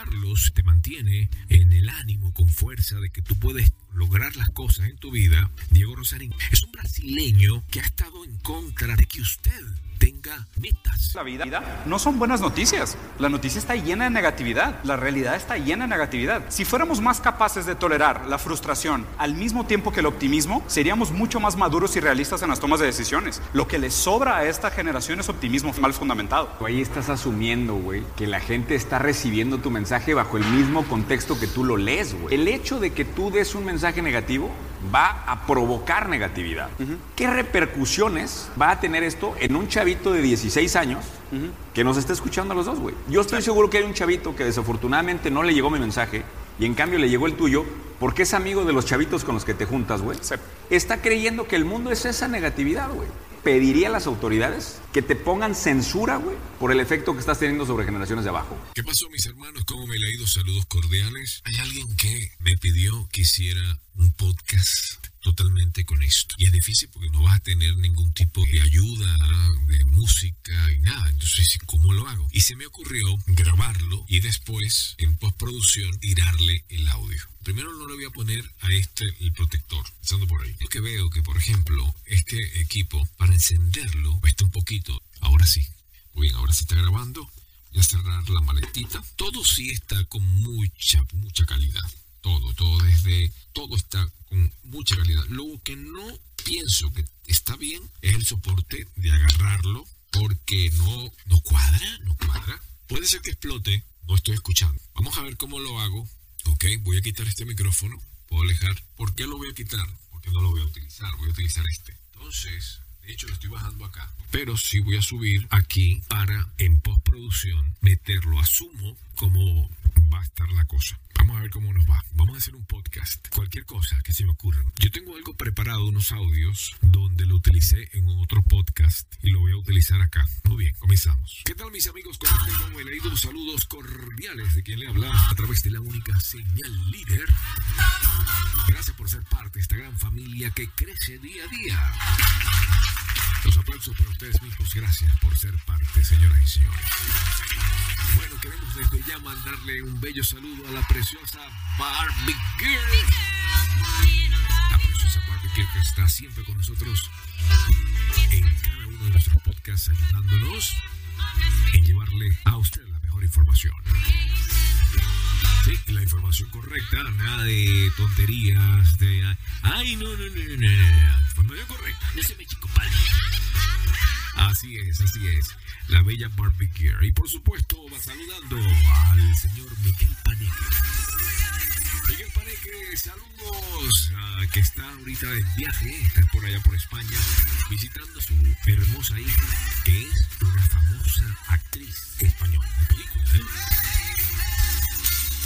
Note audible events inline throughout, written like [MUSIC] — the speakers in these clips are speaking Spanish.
escucharlos te mantiene en el ánimo, con fuerza de que tú puedes lograr las cosas en tu vida. Diego Rosarín es un brasileño que ha estado en contra de que usted tenga metas. La vida no son buenas noticias. La noticia está llena de negatividad. La realidad está llena de negatividad. Si fuéramos más capaces de tolerar la frustración al mismo tiempo que el optimismo, seríamos mucho más maduros y realistas en las tomas de decisiones. Lo que le sobra a esta generación es optimismo mal fundamentado. Ahí estás asumiendo, güey, que la gente está recibiendo tu mensaje bajo el mismo contexto que tú lo lees, güey. El hecho de que tú des un mensaje negativo va a provocar negatividad. ¿Qué repercusiones va a tener esto en un chavito de 16 años que nos está escuchando a los dos, güey? Yo estoy seguro que hay un chavito que desafortunadamente no le llegó mi mensaje y en cambio le llegó el tuyo porque es amigo de los chavitos con los que te juntas, güey. Está creyendo que el mundo es esa negatividad, güey. Pediría a las autoridades que te pongan censura, güey, por el efecto que estás teniendo sobre generaciones de abajo. ¿Qué pasó, mis hermanos? ¿Cómo me le ha? Saludos cordiales. Hay alguien que me pidió que hiciera un podcast totalmente con esto. Y es difícil porque no vas a tener ningún tipo de ayuda, de música y nada. Entonces, ¿cómo lo hago? Y se me ocurrió grabarlo y después, en postproducción, tirarle el audio. Primero no le voy a poner a este el protector, empezando por ahí. Es que veo que, por ejemplo, este equipo, para encenderlo, cuesta un poquito. Ahora sí. Muy bien, ahora sí está grabando. Voy a cerrar la maletita. Todo sí está con mucha, mucha calidad todo, todo desde, todo está con mucha calidad. Lo que no pienso que está bien es el soporte de agarrarlo porque no, no cuadra, no cuadra. Puede ser que explote, no estoy escuchando. Vamos a ver cómo lo hago. Ok, voy a quitar este micrófono. Puedo alejar. ¿Por qué lo voy a quitar? Porque no lo voy a utilizar. Voy a utilizar este. Entonces, de hecho, lo estoy bajando acá. Pero sí voy a subir aquí para en postproducción meterlo. Asumo como va a estar la cosa. Vamos a ver cómo nos va. Vamos a hacer un podcast. Cualquier cosa que se me ocurra. Yo tengo algo preparado, unos audios, donde lo utilicé en otro podcast y lo voy a utilizar acá. Muy bien, comenzamos. ¿Qué tal mis amigos? ¿Cómo están? leído saludos cordiales de quien le habla a través de la única señal líder. Gracias por ser parte de esta gran familia que crece día a día. Los aplausos para ustedes mismos. Gracias por ser parte, señoras y señores. Bueno, queremos desde ya mandarle un bello saludo a la preciosa Barbie Girl. La preciosa Barbie Girl que está siempre con nosotros en cada uno de nuestros podcasts ayudándonos en llevarle a usted la mejor información. Sí, la información correcta, nada de tonterías, de... Ay, no, no, no, no, no, no, información correcta, no se me chico padre. Así es, así es, la bella Barbie. Y por supuesto va saludando al señor Miguel Paneque. Miguel Paneque, saludos, uh, que está ahorita en viaje, está por allá por España, visitando a su hermosa hija, que es una famosa actriz española de películas. ¿eh?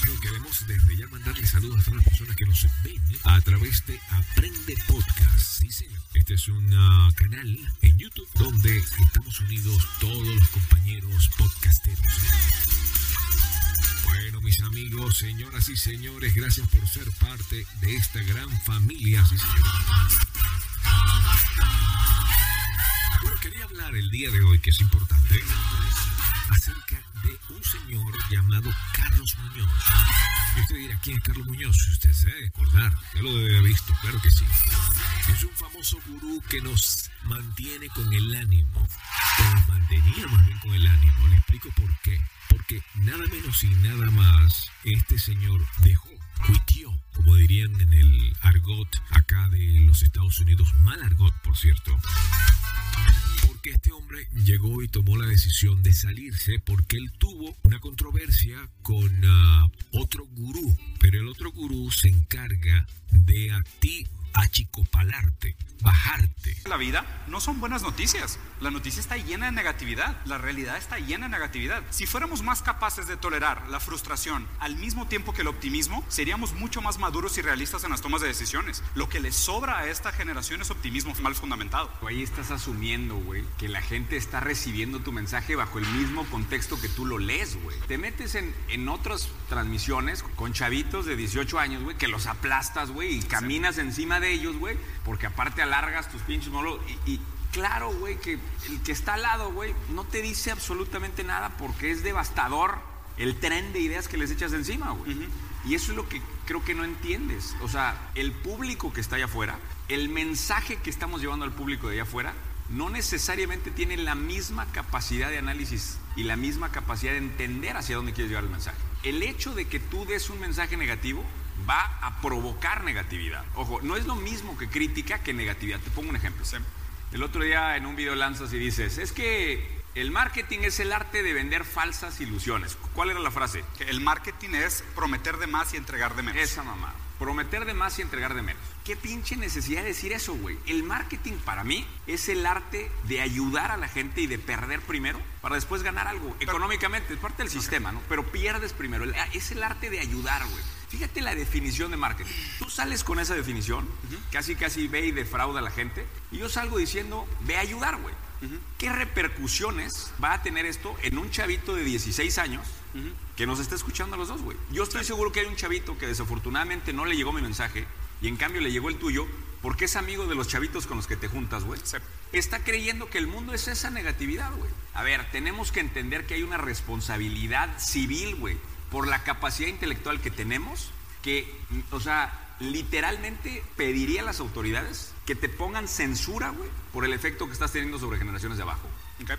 Bueno, queremos desde ya mandarle saludos a todas las personas que nos ven ¿eh? a través de Aprende Podcast. Sí, señor. Este es un uh, canal en YouTube donde estamos unidos todos los compañeros podcasteros. Bueno, mis amigos, señoras y señores, gracias por ser parte de esta gran familia. Sí. Bueno, quería hablar el día de hoy, que es importante, acerca de un señor llamado Carlos Muñoz. Y usted dirá, ¿quién es Carlos Muñoz? Si usted se debe acordar, ya lo debe visto, claro que sí. Es un famoso gurú que nos mantiene con el ánimo, o nos mantenía más bien con el ánimo. Le explico por qué. Porque nada menos y nada más, este señor dejó, cuitió, como dirían en el argot acá de los Estados Unidos, mal argot, por cierto. Porque este hombre llegó y tomó la decisión de salirse porque él tuvo una controversia con uh, otro gurú, pero el otro gurú se encarga de a ti achicopalarte, bajarte. La vida no son buenas noticias. La noticia está llena de negatividad. La realidad está llena de negatividad. Si fuéramos más capaces de tolerar la frustración al mismo tiempo que el optimismo, seríamos mucho más maduros y realistas en las tomas de decisiones. Lo que le sobra a esta generación es optimismo mal fundamentado. Ahí estás asumiendo, güey, que la gente está recibiendo tu mensaje bajo el mismo contexto que tú lo lees, güey. Te metes en, en otras transmisiones con chavitos de 18 años, güey, que los aplastas, güey, y caminas encima de ellos, güey, porque aparte alargas tus pinches molos y, y claro, güey, que el que está al lado, güey, no te dice absolutamente nada porque es devastador el tren de ideas que les echas encima, güey. Y eso es lo que creo que no entiendes. O sea, el público que está allá afuera, el mensaje que estamos llevando al público de allá afuera, no necesariamente tiene la misma capacidad de análisis y la misma capacidad de entender hacia dónde quieres llevar el mensaje. El hecho de que tú des un mensaje negativo va a provocar negatividad. Ojo, no es lo mismo que crítica que negatividad. Te pongo un ejemplo. El otro día en un video lanzas y dices, es que el marketing es el arte de vender falsas ilusiones. ¿Cuál era la frase? el marketing es prometer de más y entregar de menos. Esa mamá. Prometer de más y entregar de menos. ¿Qué pinche necesidad de decir eso, güey? El marketing para mí es el arte de ayudar a la gente y de perder primero para después ganar algo. Económicamente, es parte del sistema, ¿no? Pero pierdes primero. Es el arte de ayudar, güey. Fíjate la definición de marketing. Tú sales con esa definición, casi casi ve y defrauda a la gente, y yo salgo diciendo, ve a ayudar, güey. ¿Qué repercusiones va a tener esto en un chavito de 16 años que nos está escuchando a los dos, güey? Yo estoy seguro que hay un chavito que desafortunadamente no le llegó mi mensaje y en cambio le llegó el tuyo porque es amigo de los chavitos con los que te juntas, güey. Está creyendo que el mundo es esa negatividad, güey. A ver, tenemos que entender que hay una responsabilidad civil, güey, por la capacidad intelectual que tenemos, que, o sea, literalmente pediría a las autoridades que te pongan censura, güey, por el efecto que estás teniendo sobre generaciones de abajo.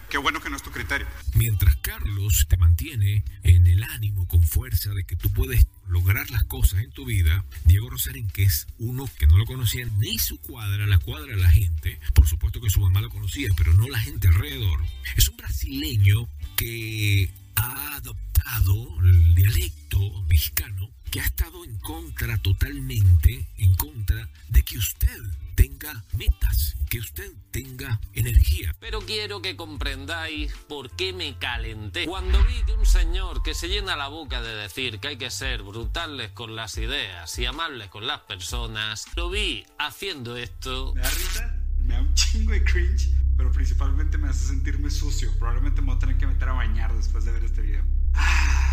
Qué bueno que no es tu criterio. Mientras Carlos te mantiene en el ánimo, con fuerza de que tú puedes lograr las cosas en tu vida, Diego Rosarín, que es uno que no lo conocía ni su cuadra, la cuadra de la gente, por supuesto que su mamá lo conocía, pero no la gente alrededor, es un brasileño que comprendáis por qué me calenté. Cuando vi que un señor que se llena la boca de decir que hay que ser brutales con las ideas y amables con las personas, lo vi haciendo esto. Me da risa, me da un chingo de cringe, pero principalmente me hace sentirme sucio. Probablemente me voy a tener que meter a bañar después de ver este video. Ah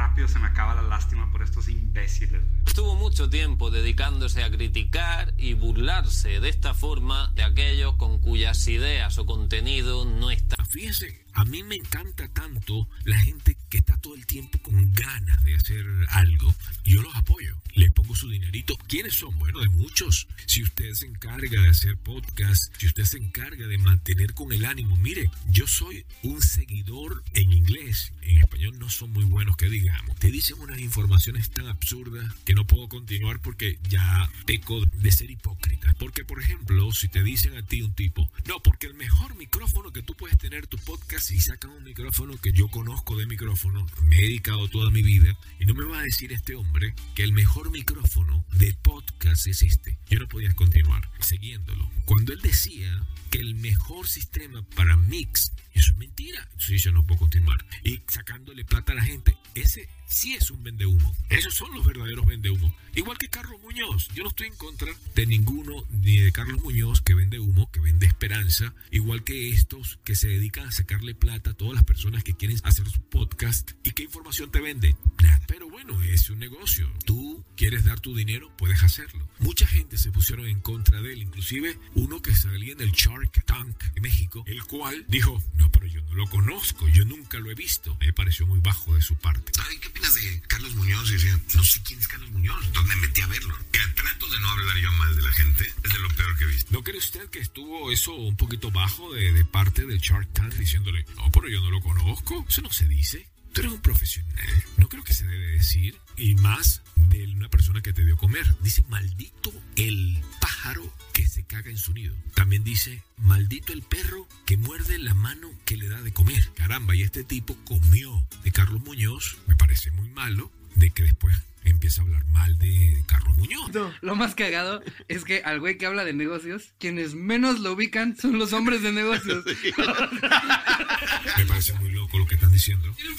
rápido se me acaba la lástima por estos imbéciles. Estuvo mucho tiempo dedicándose a criticar y burlarse de esta forma de aquellos con cuyas ideas o contenido no está. Fíjese, a mí me encanta tanto la gente que está todo el tiempo con ganas de hacer algo. Yo los apoyo. Le pongo su dinerito. ¿Quiénes son? Bueno, de muchos. Si usted se encarga de hacer podcast, si usted se encarga de mantener con el ánimo, mire, yo soy un seguidor en inglés. En español no son muy buenos que digamos. Te dicen unas informaciones tan absurdas que no puedo continuar porque ya peco de ser hipócrita. Porque, por ejemplo, si te dicen a ti un tipo, no, porque el mejor micrófono que tú puedes tener tu podcast y sacan un micrófono que yo conozco de micrófono, me he dedicado toda mi vida, y no me va a decir este hombre que el mejor micrófono de podcast es este. Yo no podía continuar siguiéndolo. Cuando él decía que el mejor sistema para mix, eso es mentira. Sí, yo no puedo continuar. Y sacándole plata a la gente, ese sí es un vendehumo. Esos son los verdaderos vendehumos. Igual que Carlos Muñoz. Yo no estoy en contra de ninguno, ni de Carlos Muñoz, que vende humo, que vende esperanza. Igual que estos que se dedican a sacarle plata a todas las personas que quieren hacer su podcast. ¿Y qué información te vende? Nada. Pero bueno, es un negocio. Tú quieres dar tu dinero, puedes hacerlo. Mucha gente se pusieron en contra de él. Inclusive uno que salía en el Shark Tank de México, el cual dijo, no, pero yo no lo conozco, yo nunca lo he visto. Me pareció muy bajo de su parte. Ay, ¿qué de Carlos Muñoz? Y decía, no sé quién es Carlos Muñoz, ¿dónde me metí a verlo? Mira, trato de no hablar yo mal de la gente, es de lo peor que he visto. ¿No cree usted que estuvo eso un poquito bajo de, de parte del Shark Tank diciéndole, no, pero yo no lo conozco? Eso no se dice. Tú eres un profesional. No creo que se debe decir. Y más de una persona que te dio comer. Dice, maldito el pájaro que se caga en su nido. También dice, maldito el perro que muerde la mano que le da de comer. Caramba, y este tipo comió de Carlos Muñoz. Me parece muy malo de que después empieza a hablar mal de Carlos Muñoz. No, lo más cagado es que al güey que habla de negocios, quienes menos lo ubican son los hombres de negocios. [LAUGHS] [LAUGHS] Me parece muy loco lo que están diciendo. Es que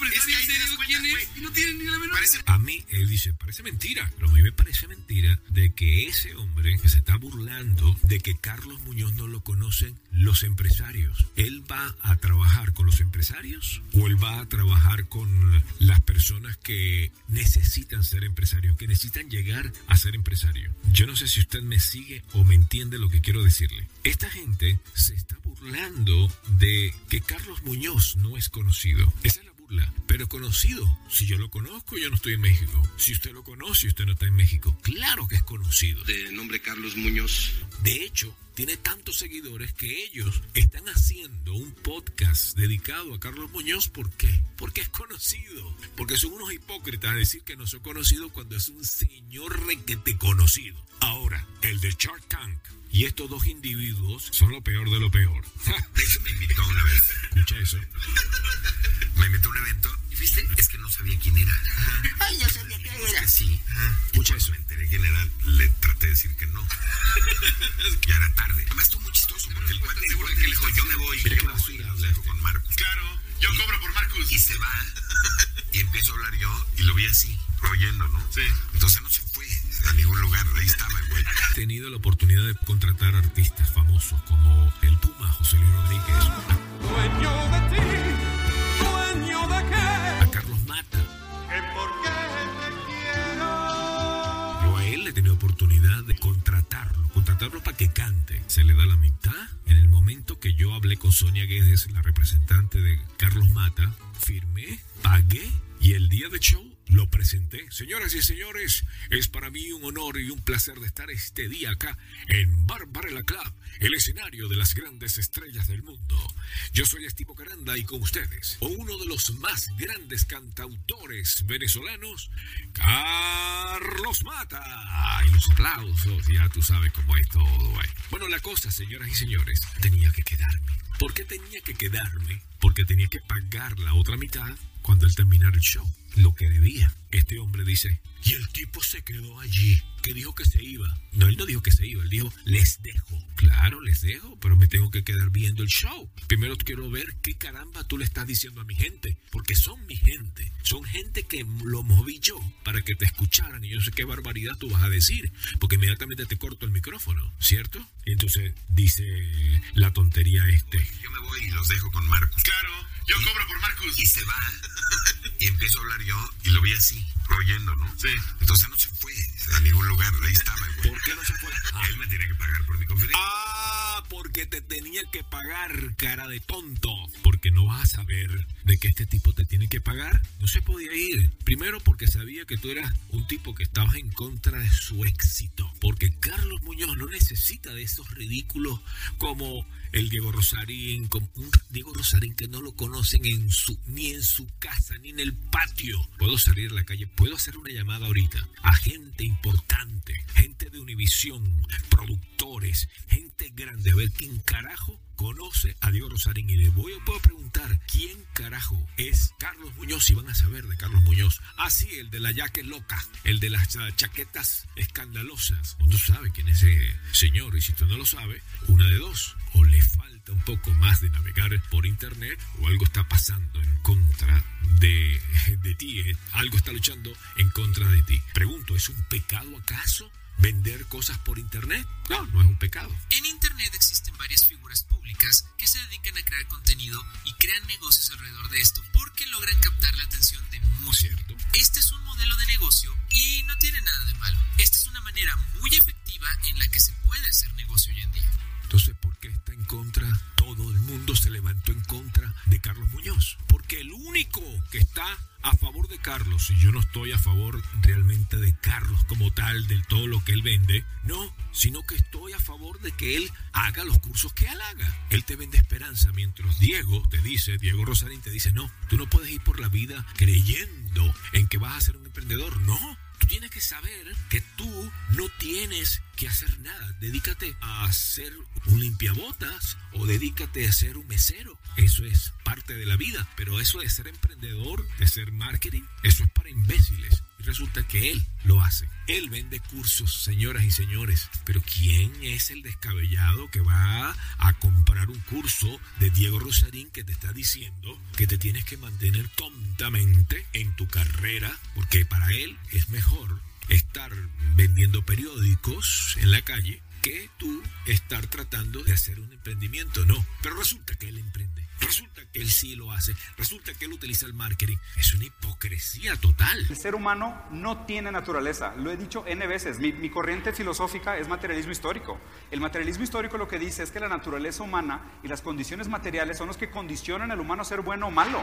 cuenta, güey, y no tienen ni la menor Parece A mí, él dice, parece mentira, pero a mí me parece mentira de que ese hombre que se está burlando de que Carlos Muñoz no lo conocen los empresarios, ¿él va a trabajar con los empresarios o él va a trabajar con las personas que necesitan ser empresarios, que necesitan llegar a ser empresarios? Yo no sé si usted me sigue o me entiende lo que quiero decirle. Esta gente se está burlando de que Carlos Muñoz no es conocido. Es la Pero conocido, si yo lo conozco, yo no estoy en México. Si usted lo conoce, usted no está en México. Claro que es conocido. De nombre Carlos Muñoz. De hecho, tiene tantos seguidores que ellos están haciendo un podcast dedicado a Carlos Muñoz. ¿Por qué? Porque es conocido. Porque son unos hipócritas a decir que no soy conocido cuando es un señor requete conocido. Ahora, el de Shark Tank y estos dos individuos son lo peor de lo peor. [LAUGHS] Hecho, me invitó una vez. Escucha eso. Me invitó a un evento. ¿Y viste? Es que no sabía quién era. [LAUGHS] Ay, yo sabía quién era. Sí. Escucha eso. Me enteré quién era. Le traté de decir que no. [LAUGHS] ya era tarde. Además, estuvo muy chistoso porque el cuate igual que le dijo, yo me voy. Mira yo me voy. Lo dejo con Marcos. Claro, yo cobro por Marcus. Y se va. y empiezo a hablar yo y lo vi así, oyendo, ¿no? Sí. Entonces no se fue a ningún lugar. Ahí estaba el güey. He tenido la oportunidad de contratar artistas famosos como el Puma, José Luis Rodríguez, Dueño de ti, he tenido oportunidad de contratarlo, contratarlo para que cante. Se le da la mitad. En el momento que yo hablé con Sonia Guedes, la representante de Carlos Mata, firmé, pagué y el día de show lo presenté. Señoras y señores, es para mí un honor y un placer de estar este día acá en Barbarella Club, el escenario de las grandes estrellas del mundo. Yo soy Estivo Caranda y con ustedes, uno de los más grandes cantautores venezolanos, Carlos Mata. Y los aplausos, ya tú sabes cómo es todo. ahí. Bueno, la cosa, señoras y señores, tenía que quedarme. ¿Por qué tenía que quedarme? Porque tenía que pagar la otra mitad cuando él terminara el show. Lo que debía. Este hombre dice, y el tipo se quedó allí, que dijo que se iba. No, él no dijo que se iba, él dijo, les dejo. Claro, les dejo, pero me tengo que quedar viendo el show. Primero quiero ver qué caramba tú le estás diciendo a mi gente, porque son mi gente. Son gente que lo moví yo para que te escucharan y yo no sé qué barbaridad tú vas a decir, porque inmediatamente te corto el micrófono, ¿cierto? Y entonces dice la tontería este. Yo me voy y los dejo con Marcos. Claro, yo cobro por Marcus. Y se va. y [LAUGHS] empiezo a hablar yo y lo vi así, oyendo, ¿no? Sí. Entonces no se fue a ningún lugar. Ahí estaba. ¿Por qué no se fue? Él me tenía que pagar por mi conferencia. Ah, porque te tenía que pagar, cara de tonto. Porque no vas a saber de que este tipo te tiene que pagar. No se podía ir. Primero porque sabía que tú eras un tipo que estabas en contra de su éxito. Porque Carlos Muñoz no necesita de esos ridículos como el Diego Rosarín, como un Diego Rosarín que no lo conocen ni en su casa, ni en el patio. Puedo salir a la calle, puedo hacer una llamada ahorita a gente importante, gente de Univisión, productores, gente grande, a ver quién carajo conoce a Diego Rosarín y le voy a preguntar quién carajo es Carlos Muñoz y van a saber de Carlos Muñoz. Así, el de la yaque loca, el de las ah, chaquetas escandalosas. Uno sabe quién es ese señor y si usted no lo sabe, una de dos. O le falta un poco más de navegar por internet o algo está pasando en contra de, de ti. eh. Algo está luchando en contra de ti. Pregunto, ¿es un pecado acaso? ¿Vender cosas por internet? No, no es un pecado. En Internet existen varias figuras públicas que se dedican a crear contenido y crean negocios alrededor de esto porque logran captar la atención de muchos. Cierto. Este es un modelo de negocio y no tiene nada de malo. Esta es una manera muy efectiva en la que se puede hacer negocio hoy en día. Entonces, ¿por qué está en contra? Todo el mundo se levantó en contra de Carlos Muñoz. Porque el único que está a favor de Carlos, y yo no estoy a favor realmente de Carlos como tal, de todo lo que él vende, no, sino que estoy a favor de que él haga los cursos que él haga. Él te vende esperanza, mientras Diego te dice, Diego Rosarín te dice, no, tú no puedes ir por la vida creyendo en que vas a ser un emprendedor, no. Tú tienes que saber que tú no tienes que hacer nada. Dedícate a ser un limpiabotas o dedícate a ser un mesero. Eso es parte de la vida. Pero eso de ser emprendedor, de ser marketing, eso es para imbéciles. Resulta que él lo hace. Él vende cursos, señoras y señores. Pero ¿quién es el descabellado que va a comprar un curso de Diego Rosarín que te está diciendo que te tienes que mantener tontamente en tu carrera? Porque para él es mejor estar vendiendo periódicos en la calle qué tú estar tratando de hacer un emprendimiento? No, pero resulta que él emprende. Resulta que él sí lo hace. Resulta que él utiliza el marketing. Es una hipocresía total. El ser humano no tiene naturaleza. Lo he dicho N veces. Mi, mi, corriente filosófica es materialismo histórico. El materialismo histórico lo que dice es que la naturaleza humana y las condiciones materiales son los que condicionan al humano a ser bueno o malo.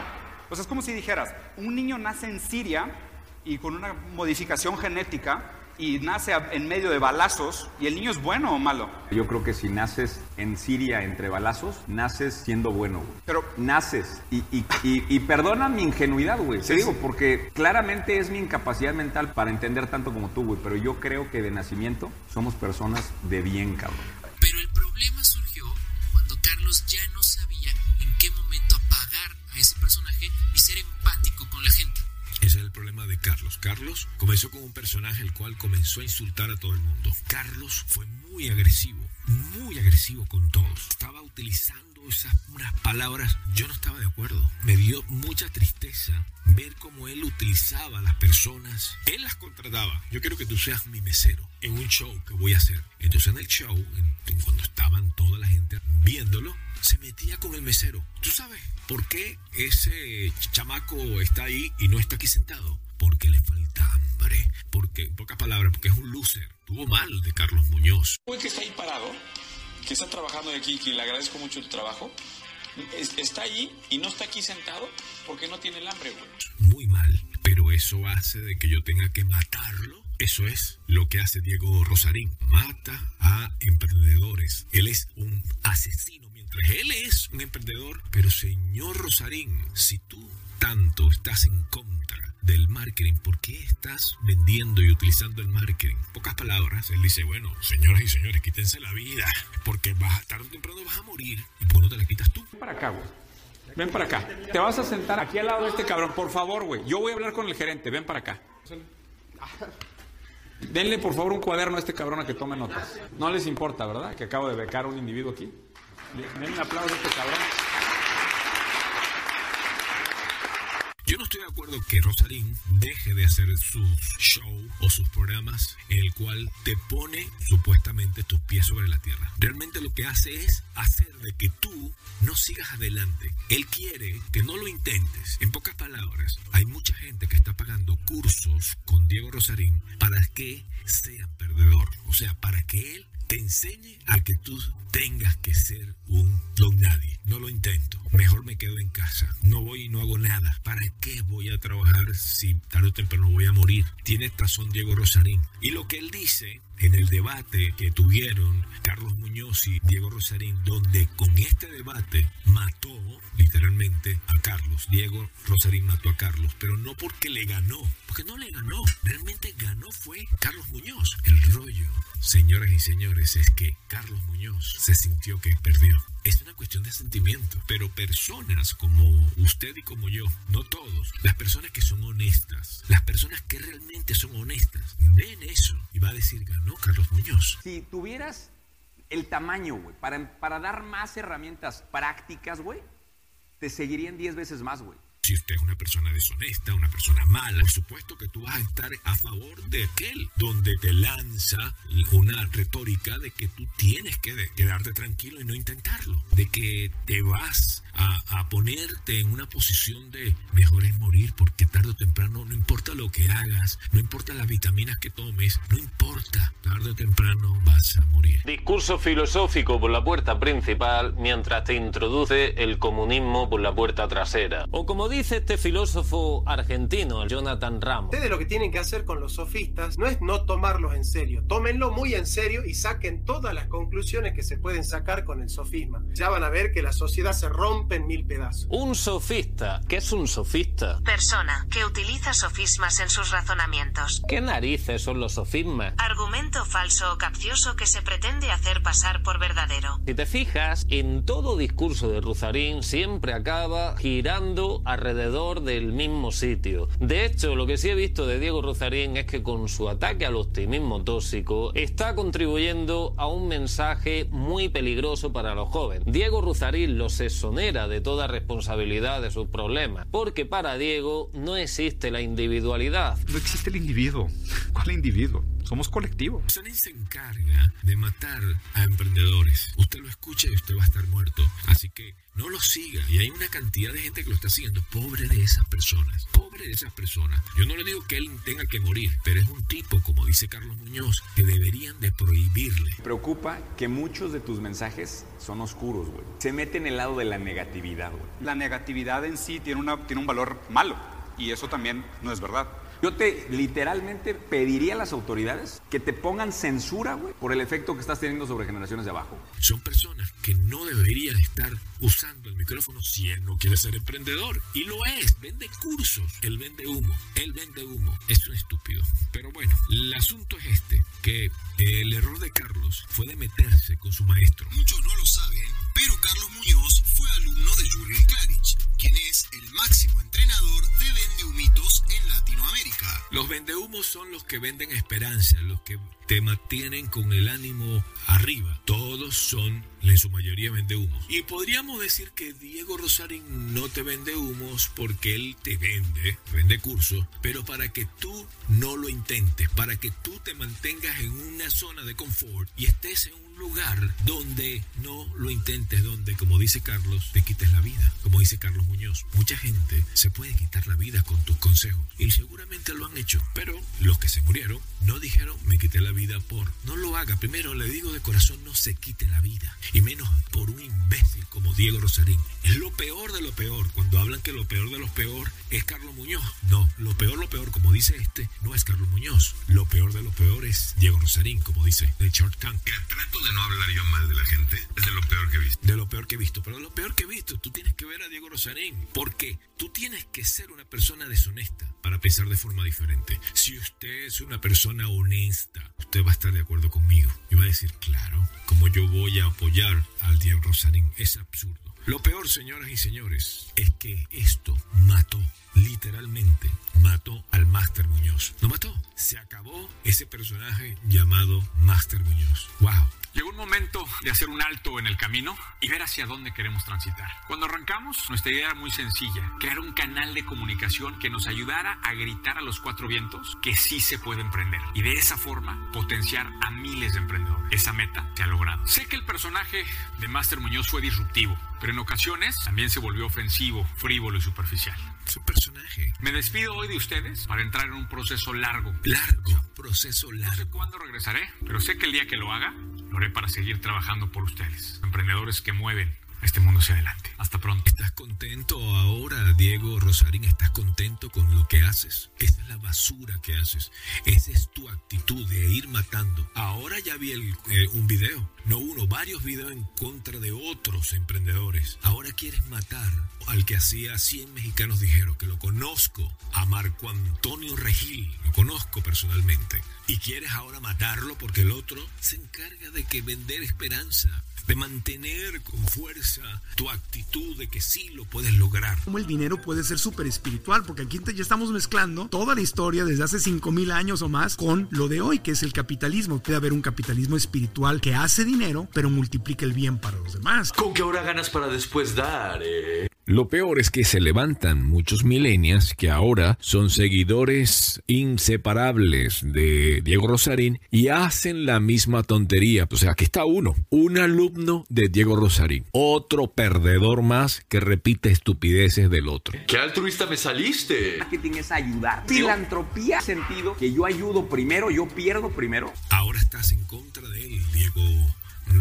O sea, es como si dijeras, un niño nace en Siria y con una modificación genética y nace en medio de balazos y el niño es bueno o malo. Yo creo que si naces en Siria entre balazos, naces siendo bueno, güey. Pero naces y, y, y, y perdona mi ingenuidad, güey. Te digo, porque claramente es mi incapacidad mental para entender tanto como tú, güey. Pero yo creo que de nacimiento somos personas de bien, cabrón. Pero el problema surgió cuando Carlos ya no sabía en qué momento apagar a ese personaje y ser empático con la gente. Ese es el problema de Carlos. Carlos comenzó con un personaje el cual comenzó a insultar a todo el mundo. Carlos fue muy agresivo, muy agresivo con todos. Estaba utilizando esas unas palabras. Yo no estaba de acuerdo. Me dio mucha tristeza ver cómo él utilizaba a las personas. Él las contrataba. Yo quiero que tú seas mi mesero en un show que voy a hacer. Entonces en el show, en, cuando estaban toda la gente viéndolo, se metía con el mesero. ¿Tú sabes por qué ese chamaco está ahí y no está aquí sentado? Porque le falta hambre. Porque, en pocas palabras, porque es un loser. Tuvo mal de Carlos Muñoz. que está ahí parado, que está trabajando aquí, que le agradezco mucho tu trabajo, está ahí y no está aquí sentado porque no tiene el hambre, güey. Muy mal. Pero eso hace de que yo tenga que matarlo. Eso es lo que hace Diego Rosarín. Mata a emprendedores. Él es un asesino él es un emprendedor, pero señor Rosarín, si tú tanto estás en contra del marketing, ¿por qué estás vendiendo y utilizando el marketing? Pocas palabras, él dice, bueno, señoras y señores, quítense la vida, porque vas, tarde o temprano vas a morir y por no te la quitas tú. Para acá, güey. Ven para acá. Te vas a sentar aquí al lado de este cabrón, por favor, güey. Yo voy a hablar con el gerente, ven para acá. Denle por favor un cuaderno a este cabrón a que tome notas. No les importa, ¿verdad? Que acabo de becar a un individuo aquí. Den un aplauso a este cabrón. No estoy de acuerdo que Rosarín deje de hacer sus show o sus programas en el cual te pone supuestamente tus pies sobre la tierra. Realmente lo que hace es hacer de que tú no sigas adelante. Él quiere que no lo intentes. En pocas palabras, hay mucha gente que está pagando cursos con Diego Rosarín para que sea perdedor. O sea, para que él te enseñe a que tú tengas que ser un don nadie. No lo intento. Mejor me quedo en casa. No voy y no hago nada. ¿Para qué voy a trabajar si tarde o temprano voy a morir? Tiene razón Diego Rosarín. Y lo que él dice en el debate que tuvieron Carlos Muñoz y Diego Rosarín, donde con este debate mató literalmente a Carlos. Diego Rosarín mató a Carlos, pero no porque le ganó, porque no le ganó. Realmente ganó fue Carlos Muñoz. El rollo, señoras y señores, es que Carlos Muñoz se sintió que perdió. Es una cuestión de sentimiento, pero personas como usted y como yo, no todos, las personas que son honestas, las personas que realmente son honestas, ven eso y va a decir, ganó Carlos Muñoz. Si tuvieras el tamaño, güey, para, para dar más herramientas prácticas, güey, te seguirían 10 veces más, güey. Si usted es una persona deshonesta, una persona mala, por supuesto que tú vas a estar a favor de aquel donde te lanza una retórica de que tú tienes que quedarte tranquilo y no intentarlo, de que te vas a, a, ponerte en una posición de mejor es morir porque tarde o temprano no importa lo que hagas, no importa las vitaminas que tomes, no importa, tarde o temprano vas a morir. Discurso filosófico por la puerta principal mientras te introduce el comunismo por la puerta trasera. O como dice este filósofo argentino, Jonathan Ramos. Ustedes lo que tienen que hacer con los sofistas no es no tomarlos en serio, tómenlo muy en serio y saquen todas las conclusiones que se pueden sacar con el sofisma. Ya van a ver que la sociedad se rompe en mil pedazos. Un sofista. ¿Qué es un sofista? Persona que utiliza sofismas en sus razonamientos. ¿Qué narices son los sofismas? Argumento falso o capcioso que se pretende hacer pasar por verdadero. Si te fijas, en todo discurso de Ruzarín siempre acaba girando alrededor del mismo sitio. De hecho, lo que sí he visto de Diego Ruzarín es que con su ataque al optimismo tóxico está contribuyendo a un mensaje muy peligroso para los jóvenes. Diego Ruzarín los de toda responsabilidad de sus problemas, porque para Diego no existe la individualidad. No existe el individuo. ¿Cuál individuo? Somos colectivo. Rosarín se encarga de matar a emprendedores. Usted lo escucha y usted va a estar muerto. Así que no lo siga. Y hay una cantidad de gente que lo está siguiendo. Pobre de esas personas. Pobre de esas personas. Yo no le digo que él tenga que morir, pero es un tipo, como dice Carlos Muñoz, que deberían de prohibirle. Me preocupa que muchos de tus mensajes son oscuros, güey. Se mete en el lado de la negatividad, güey. La negatividad en sí tiene, una, tiene un valor malo. Y eso también no es verdad. Yo te literalmente pediría a las autoridades que te pongan censura, güey, por el efecto que estás teniendo sobre generaciones de abajo. Son personas que no deberían estar usando el micrófono si él no quiere ser emprendedor. Y lo es, vende cursos, él vende humo, él vende humo. Es un estúpido. Pero bueno, el asunto es este, que el error de Carlos fue de meterse con su maestro. Muchos no lo saben, pero Carlos Muñoz fue alumno de Julian Klarich, es el máximo entrenador de vendehumitos en Latinoamérica. Los vendehumos son los que venden esperanza, los que te mantienen con el ánimo arriba. Todos son, en su mayoría, vendehumos. Y podríamos decir que Diego Rosarín no te vende humos porque él te vende, vende cursos, pero para que tú no lo intentes, para que tú te mantengas en una zona de confort y estés en un lugar donde no lo intentes, donde, como dice Carlos, te quites la vida. Como dice Carlos Muñoz, mucha gente se puede quitar la vida con tus consejos y seguramente lo han hecho, pero los que se murieron no dijeron me quité la vida por. No lo haga. Primero le digo de corazón, no se quite la vida. Y menos por un imbécil como Diego Rosarín. Es lo peor de lo peor. Cuando hablan que lo peor de lo peor es Carlos Muñoz. No, lo peor, lo peor, como dice este, no es Carlos Muñoz. Lo peor de lo peor es Diego Rosarín, como dice Richard Kant. Mira, trato de no hablar yo mal de la gente. Es de lo peor que he visto. De lo peor que he visto. Pero de lo peor que he visto, tú tienes que ver a Diego Rosarín. Porque tú tienes que ser una persona deshonesta para pensar de forma diferente. Si usted es una persona honesta, usted va a estar de acuerdo conmigo. Y va a decir, claro, como yo voy a apoyar al Diego Rosarín. Es absurdo. Lo peor, señoras y señores, es que esto mató, literalmente, mató al Máster Muñoz. Lo mató. Se acabó ese personaje llamado Máster Muñoz. ¡Wow! Llegó un momento de hacer un alto en el camino y ver hacia dónde queremos transitar. Cuando arrancamos, nuestra idea era muy sencilla, crear un canal de comunicación que nos ayudara a gritar a los cuatro vientos que sí se puede emprender y de esa forma potenciar a miles de emprendedores. Esa meta se ha logrado. Sé que el personaje de Master Muñoz fue disruptivo, pero en ocasiones también se volvió ofensivo, frívolo y superficial. Su personaje. Me despido hoy de ustedes para entrar en un proceso largo. Largo, proceso largo. No sé cuándo regresaré, pero sé que el día que lo haga, lo haré para seguir trabajando por ustedes. Emprendedores que mueven este mundo hacia adelante. Hasta pronto. ¿Estás contento ahora, Diego Rosarín? ¿Estás contento con lo que haces? Esa es la basura que haces. Esa es tu actitud de ir matando. Ahora ya vi el, eh, un video, no uno, varios videos en contra de otros emprendedores. Ahora quieres matar al que hacía 100 mexicanos dijeron que lo conozco, a Marco Antonio Regil, lo conozco personalmente. Y quieres ahora matarlo porque el otro se encarga de que vender esperanza, de mantener con fuerza tu actitud de que sí lo puedes lograr. Como el dinero puede ser súper espiritual, porque aquí ya estamos mezclando toda la historia desde hace 5000 años o más con lo de hoy, que es el capitalismo. Puede haber un capitalismo espiritual que hace dinero, pero multiplica el bien para los demás. Con que ahora ganas para después dar, eh. Lo peor es que se levantan muchos millennials que ahora son seguidores inseparables de Diego Rosarín y hacen la misma tontería. O sea, aquí está uno, un alumno de Diego Rosarín, otro perdedor más que repite estupideces del otro. ¡Qué altruista me saliste! Marketing es ayudar. Filantropía, sentido que yo ayudo primero, yo pierdo primero. Ahora estás en contra de él, Diego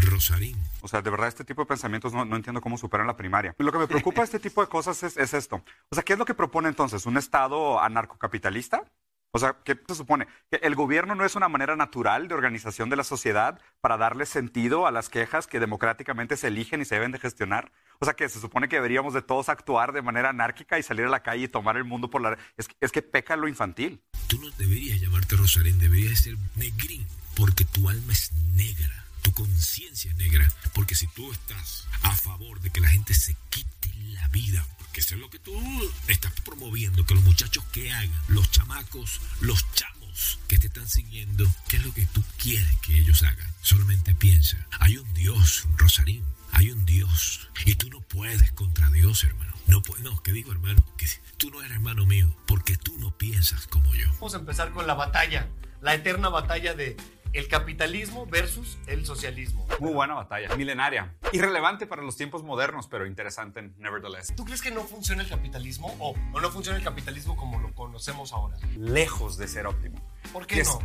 Rosarín. O sea, de verdad, este tipo de pensamientos no, no entiendo cómo superan la primaria. Lo que me preocupa de este tipo de cosas es, es, esto. O sea, ¿qué es lo que propone entonces? ¿Un Estado anarcocapitalista? O sea, ¿qué se supone? ¿Que el gobierno no es una manera natural de organización de la sociedad para darle sentido a las quejas que democráticamente se eligen y se deben de gestionar? O sea, que se supone que deberíamos de todos actuar de manera anárquica y salir a la calle y tomar el mundo por la... Es, que- es que peca lo infantil. Tú no deberías llamarte Rosarín, deberías ser negrín, porque tu alma es negra, tu conciencia negra, porque si tú estás a favor de que la gente se quite la vida, porque eso es lo que tú estás promoviendo, que los muchachos que hagan, los chamacos, los chamos que te están siguiendo, ¿qué es lo que tú quieres que ellos hagan? Solamente piensa, hay un Dios, Rosarín, hay un Dios, y tú no puedes contra Dios, hermano. No, no, ¿qué digo, hermano? Que tú no eres hermano mío, porque tú no piensas como yo. Vamos a empezar con la batalla. la eterna batalla de el capitalismo versus el socialismo. Muy buena batalla, milenaria. Irrelevante para los tiempos modernos, pero interesante, nevertheless. ¿Tú crees que no funciona el capitalismo o, o no funciona el capitalismo como lo conocemos ahora? Lejos de ser óptimo. ¿Por qué Es- no?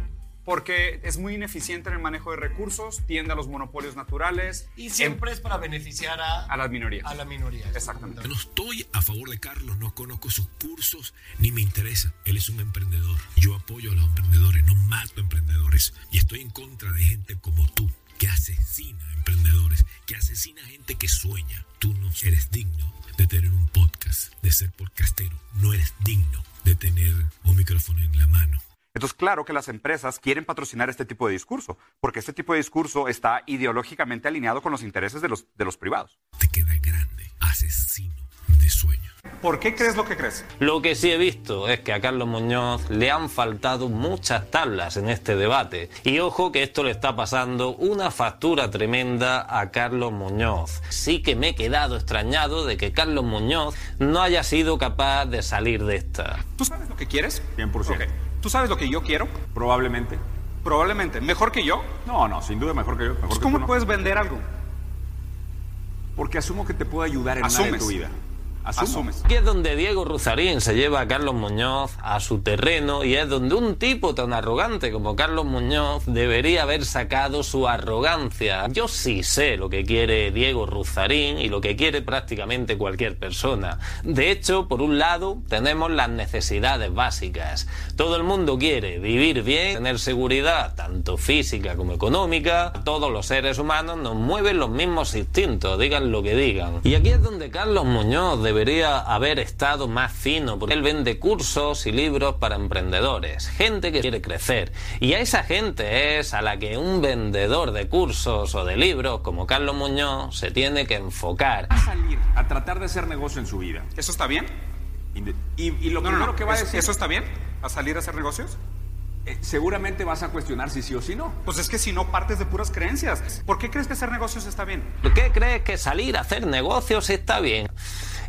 Porque es muy ineficiente en el manejo de recursos, tiende a los monopolios naturales. Y siempre es para beneficiar a, a las minorías. a la minoría. Exactamente. No estoy a favor de Carlos, no conozco sus cursos, ni me interesa. Él es un emprendedor. Yo apoyo a los emprendedores, no mato emprendedores. Y estoy en contra de gente como tú, que asesina a emprendedores, que asesina a gente que sueña. Tú no eres digno de tener un podcast, de ser podcastero. No eres digno de tener un micrófono en la mano. Entonces, claro que las empresas quieren patrocinar este tipo de discurso, porque este tipo de discurso está ideológicamente alineado con los intereses de los, de los privados. Asesino de sueño. ¿Por qué crees lo que crees? Lo que sí he visto es que a Carlos Muñoz le han faltado muchas tablas en este debate. Y ojo que esto le está pasando una factura tremenda a Carlos Muñoz. Sí que me he quedado extrañado de que Carlos Muñoz no haya sido capaz de salir de esta. ¿Tú sabes lo que quieres? 100%. Ok. ¿Tú sabes lo que yo quiero? Probablemente. Probablemente. ¿Mejor que yo? No, no, sin duda mejor que yo. Mejor Pues, que ¿Cómo tú, no. puedes vender algo? Porque asumo que te puedo ayudar en una de Asumes. tu vida. Asumo. Asumes. Aquí es donde Diego Ruzarín se lleva a Carlos Muñoz a su terreno y es donde un tipo tan arrogante como Carlos Muñoz debería haber sacado su arrogancia. Yo sí sé lo que quiere Diego Ruzarín y lo que quiere prácticamente cualquier persona. De hecho, por un lado, tenemos las necesidades básicas. Todo el mundo quiere vivir bien, tener seguridad, tanto física como económica. Todos los seres humanos nos mueven los mismos instintos, digan lo que digan. Y aquí es donde Carlos Muñoz debería haber estado más fino, porque él vende cursos y libros para emprendedores, gente que quiere crecer. Y a esa gente es a la que un vendedor de cursos o de libros como Carlos Muñoz se tiene que enfocar. a salir a tratar de hacer negocio en su vida. ¿Eso está bien? Y, y lo No, no, primero no. que va a ¿Eso- decir... ¿Eso está bien? ¿A salir a hacer negocios? eh, seguramente vas a cuestionar si sí o si no. Pues es que si no partes de puras creencias. ¿Por qué crees que hacer negocios está bien? ¿Por qué crees que salir a hacer negocios está bien?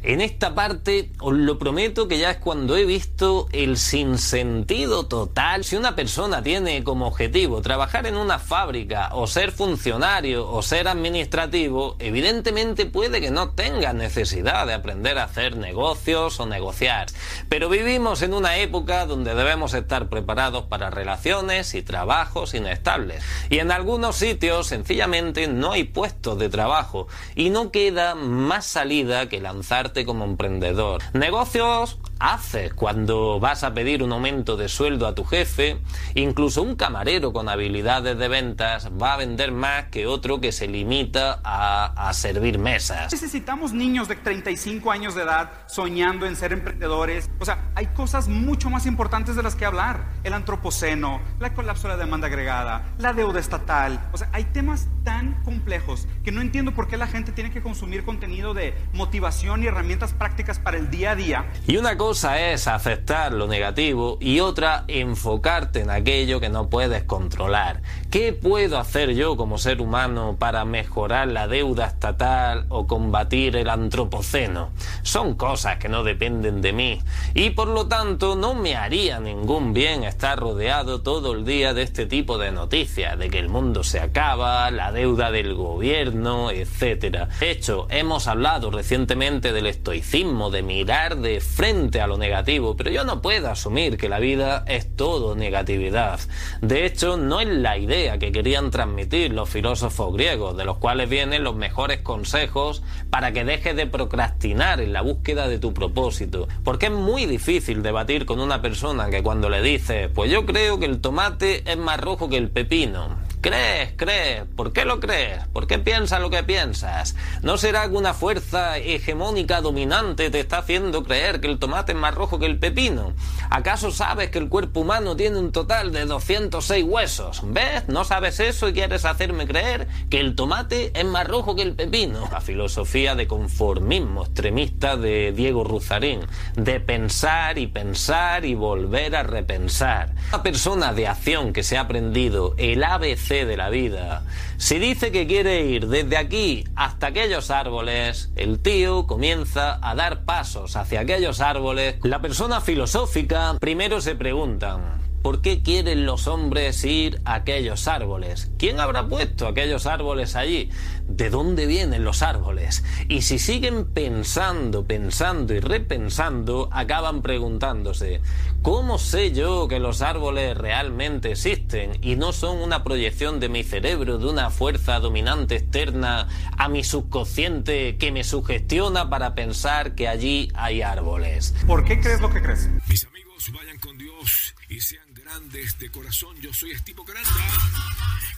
En esta parte os lo prometo que ya es cuando he visto el sinsentido total. Si una persona tiene como objetivo trabajar en una fábrica o ser funcionario o ser administrativo, evidentemente puede que no tenga necesidad de aprender a hacer negocios o negociar. Pero vivimos en una época donde debemos estar preparados para relaciones y trabajos inestables. Y en algunos sitios sencillamente no hay puestos de trabajo y no queda más salida que lanzarte como emprendedor. Negocios haces cuando vas a pedir un aumento de sueldo a tu jefe, incluso un camarero con habilidades de ventas va a vender más que otro que se limita a, a servir mesas. Necesitamos niños de 35 años de edad soñando en ser emprendedores. O sea, hay cosas mucho más importantes de las que hablar. El antropoceno, la colapso de la demanda agregada, la deuda estatal. O sea, hay temas tan complejos que no entiendo por qué la gente tiene que consumir contenido de motivación y herramientas prácticas para el día a día. Y una cosa es aceptar lo negativo y otra enfocarte en aquello que no puedes controlar. ¿Qué puedo hacer yo como ser humano para mejorar la deuda estatal o combatir el antropoceno? Son cosas que no dependen de mí y por lo tanto no me haría ningún bien estar rodeado todo el día de este tipo de noticias, de que el mundo se acaba, la deuda del gobierno, etc. De hecho, hemos hablado recientemente del estoicismo, de mirar de frente a lo negativo, pero yo no puedo asumir que la vida es todo negatividad. De hecho, no es la idea que querían transmitir los filósofos griegos, de los cuales vienen los mejores consejos para que dejes de procrastinar en la búsqueda de tu propósito. Porque es muy difícil debatir con una persona que cuando le dices, pues yo creo que el tomate es más rojo que el pepino. ¿Crees? ¿Crees? ¿Por qué lo crees? ¿Por qué piensas lo que piensas? ¿No será que una fuerza hegemónica dominante te está haciendo creer que el tomate es más rojo que el pepino? ¿Acaso sabes que el cuerpo humano tiene un total de 206 huesos? ¿Ves? ¿No sabes eso y quieres hacerme creer que el tomate es más rojo que el pepino? La filosofía de conformismo extremista de Diego Ruzarín, de pensar y pensar y volver a repensar. Una persona de acción que se ha aprendido el ABC de la vida, si dice que quiere ir desde aquí hasta aquellos árboles, el tío comienza a dar pasos hacia aquellos árboles. La persona filosófica primero se pregunta, ¿por qué quieren los hombres ir a aquellos árboles? ¿Quién habrá puesto aquellos árboles allí? ¿De dónde vienen los árboles? Y si siguen pensando, pensando y repensando, acaban preguntándose, ¿cómo sé yo que los árboles realmente existen y no son una proyección de mi cerebro, de una fuerza dominante externa a mi subconsciente que me sugestiona para pensar que allí hay árboles? ¿Por qué crees lo que crees? Mis amigos, vayan con Dios y sean grandes de corazón. Yo soy Estivo Granda.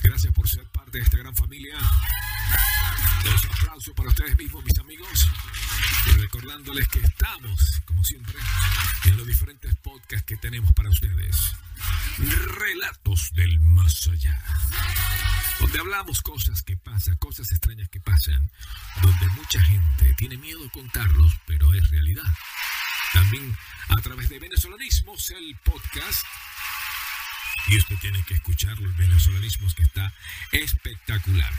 Gracias por ser parte de esta gran familia. Los aplausos para ustedes mismos, mis amigos. Y recordándoles que estamos, como siempre, en los diferentes podcasts que tenemos para ustedes. Relatos del más allá. Donde hablamos cosas que pasan, cosas extrañas que pasan, donde mucha gente tiene miedo a contarlos, pero es realidad. También a través de Venezolanismos, el podcast. Y usted tiene que escuchar los venezolanismos que está espectacular.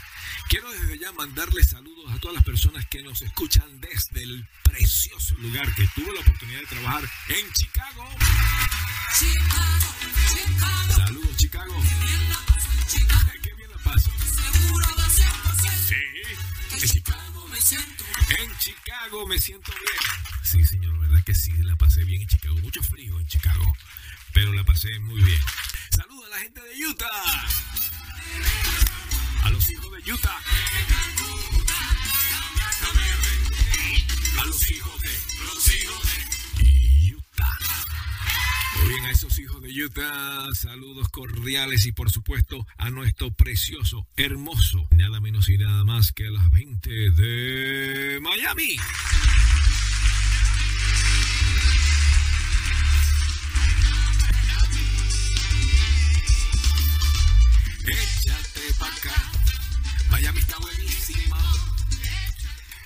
Quiero desde ya mandarle saludos a todas las personas que nos escuchan desde el precioso lugar que tuve la oportunidad de trabajar en Chicago. Saludos Chicago. Qué bien la paso. Sí, en Chicago. En Chicago me siento bien. Sí, señor, verdad que sí, la pasé bien en Chicago. Mucho frío en Chicago, pero la pasé muy bien. Saludos a la gente de Utah. A los hijos de Utah. A los hijos de los hijos de Utah. Muy bien, a esos hijos Utah, saludos cordiales y por supuesto a nuestro precioso, hermoso, nada menos y nada más que a la gente de Miami. Échate pa' acá. Miami está buenísima.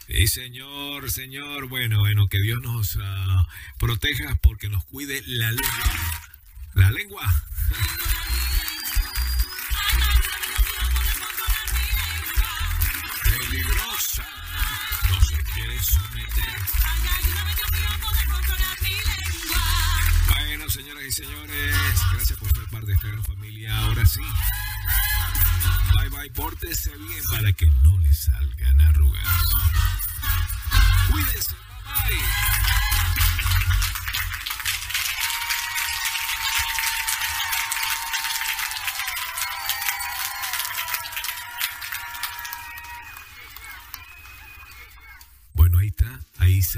Sí, señor, señor. Bueno, bueno, que Dios nos ah, proteja porque nos cuide la lengua. La lengua. Peligrosa. No se quiere someter. Bueno, señoras y señores, gracias por ser parte de esta gran familia. Ahora sí. Bye bye, pórtese bien para que no le salgan arrugas. Cuídense, bye bye.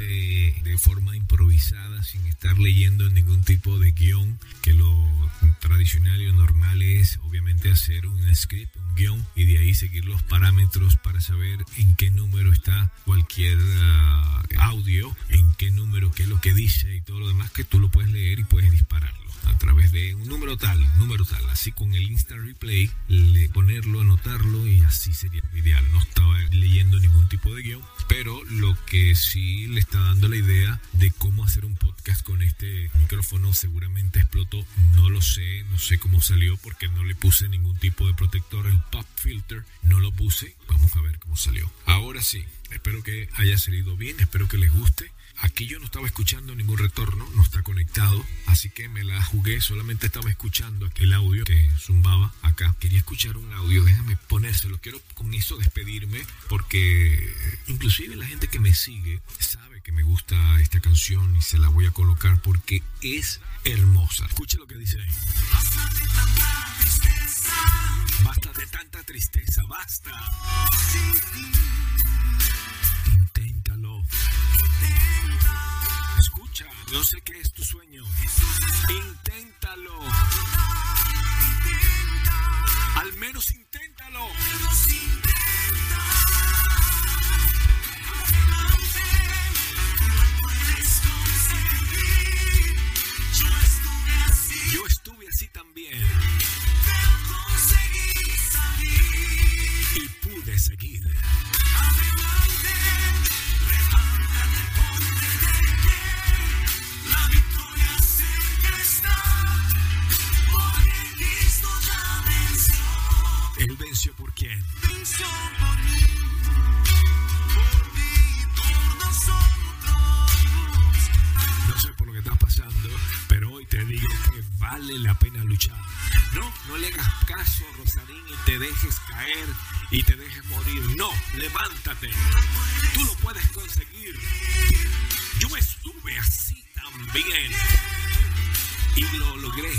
De forma improvisada, sin estar leyendo ningún tipo de guion, que lo tradicional y lo normal es obviamente hacer un script, un guion, y de ahí seguir los parámetros para saber en qué número está cualquier ah, audio, en qué número, qué es lo que dice y todo lo demás, que tú lo puedes leer y puedes dispararlo a través de un número tal, número tal, así con el Insta Replay, le, ponerlo, anotarlo y así sería ideal. No estaba leyendo ningún tipo de guion, pero lo que sí le está dando la idea de cómo hacer un podcast con este micrófono seguramente explotó, no lo sé, no sé cómo salió porque no le puse ningún tipo de protector, el pop filter, no lo puse, vamos a ver cómo salió. Ahora sí, espero que haya salido bien, espero que les guste. Aquí yo no estaba escuchando ningún retorno, no está conectado, así que me la jugué, solamente estaba escuchando el audio que zumbaba acá. Quería escuchar un audio, déjame ponérselo, quiero con eso despedirme porque inclusive la gente que me sigue sabe que me gusta esta canción y se la voy a colocar porque es hermosa. Escuche lo que dice ahí. Basta de tanta tristeza, basta. Inténtalo. Escucha, no sé qué es tu sueño. Inténtalo. Al menos inténtalo. Yo vale la pena luchar. No, no le hagas caso, Rosarín, y te dejes caer y te dejes morir. No, levántate. Tú lo puedes conseguir. Yo estuve así también. Y lo logré,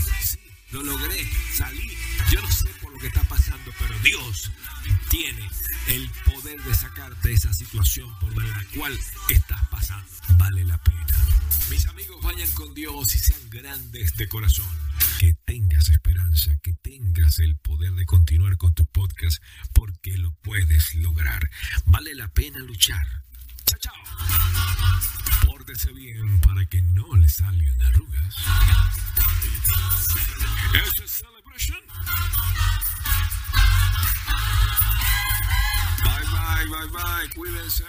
lo logré, salí. Yo no sé por lo que está pasando, pero Dios tiene el poder de sacarte de esa situación por la cual estás pasando. Vale la pena. Mis amigos, vayan con Dios y sean grandes de corazón. Que tengas esperanza, que tengas el poder de continuar con tu podcast porque lo puedes lograr. Vale la pena luchar. Chao, chao. Pórtese bien para que no le salgan arrugas. Eso es Celebration. Bye, bye, bye, bye. Cuídense.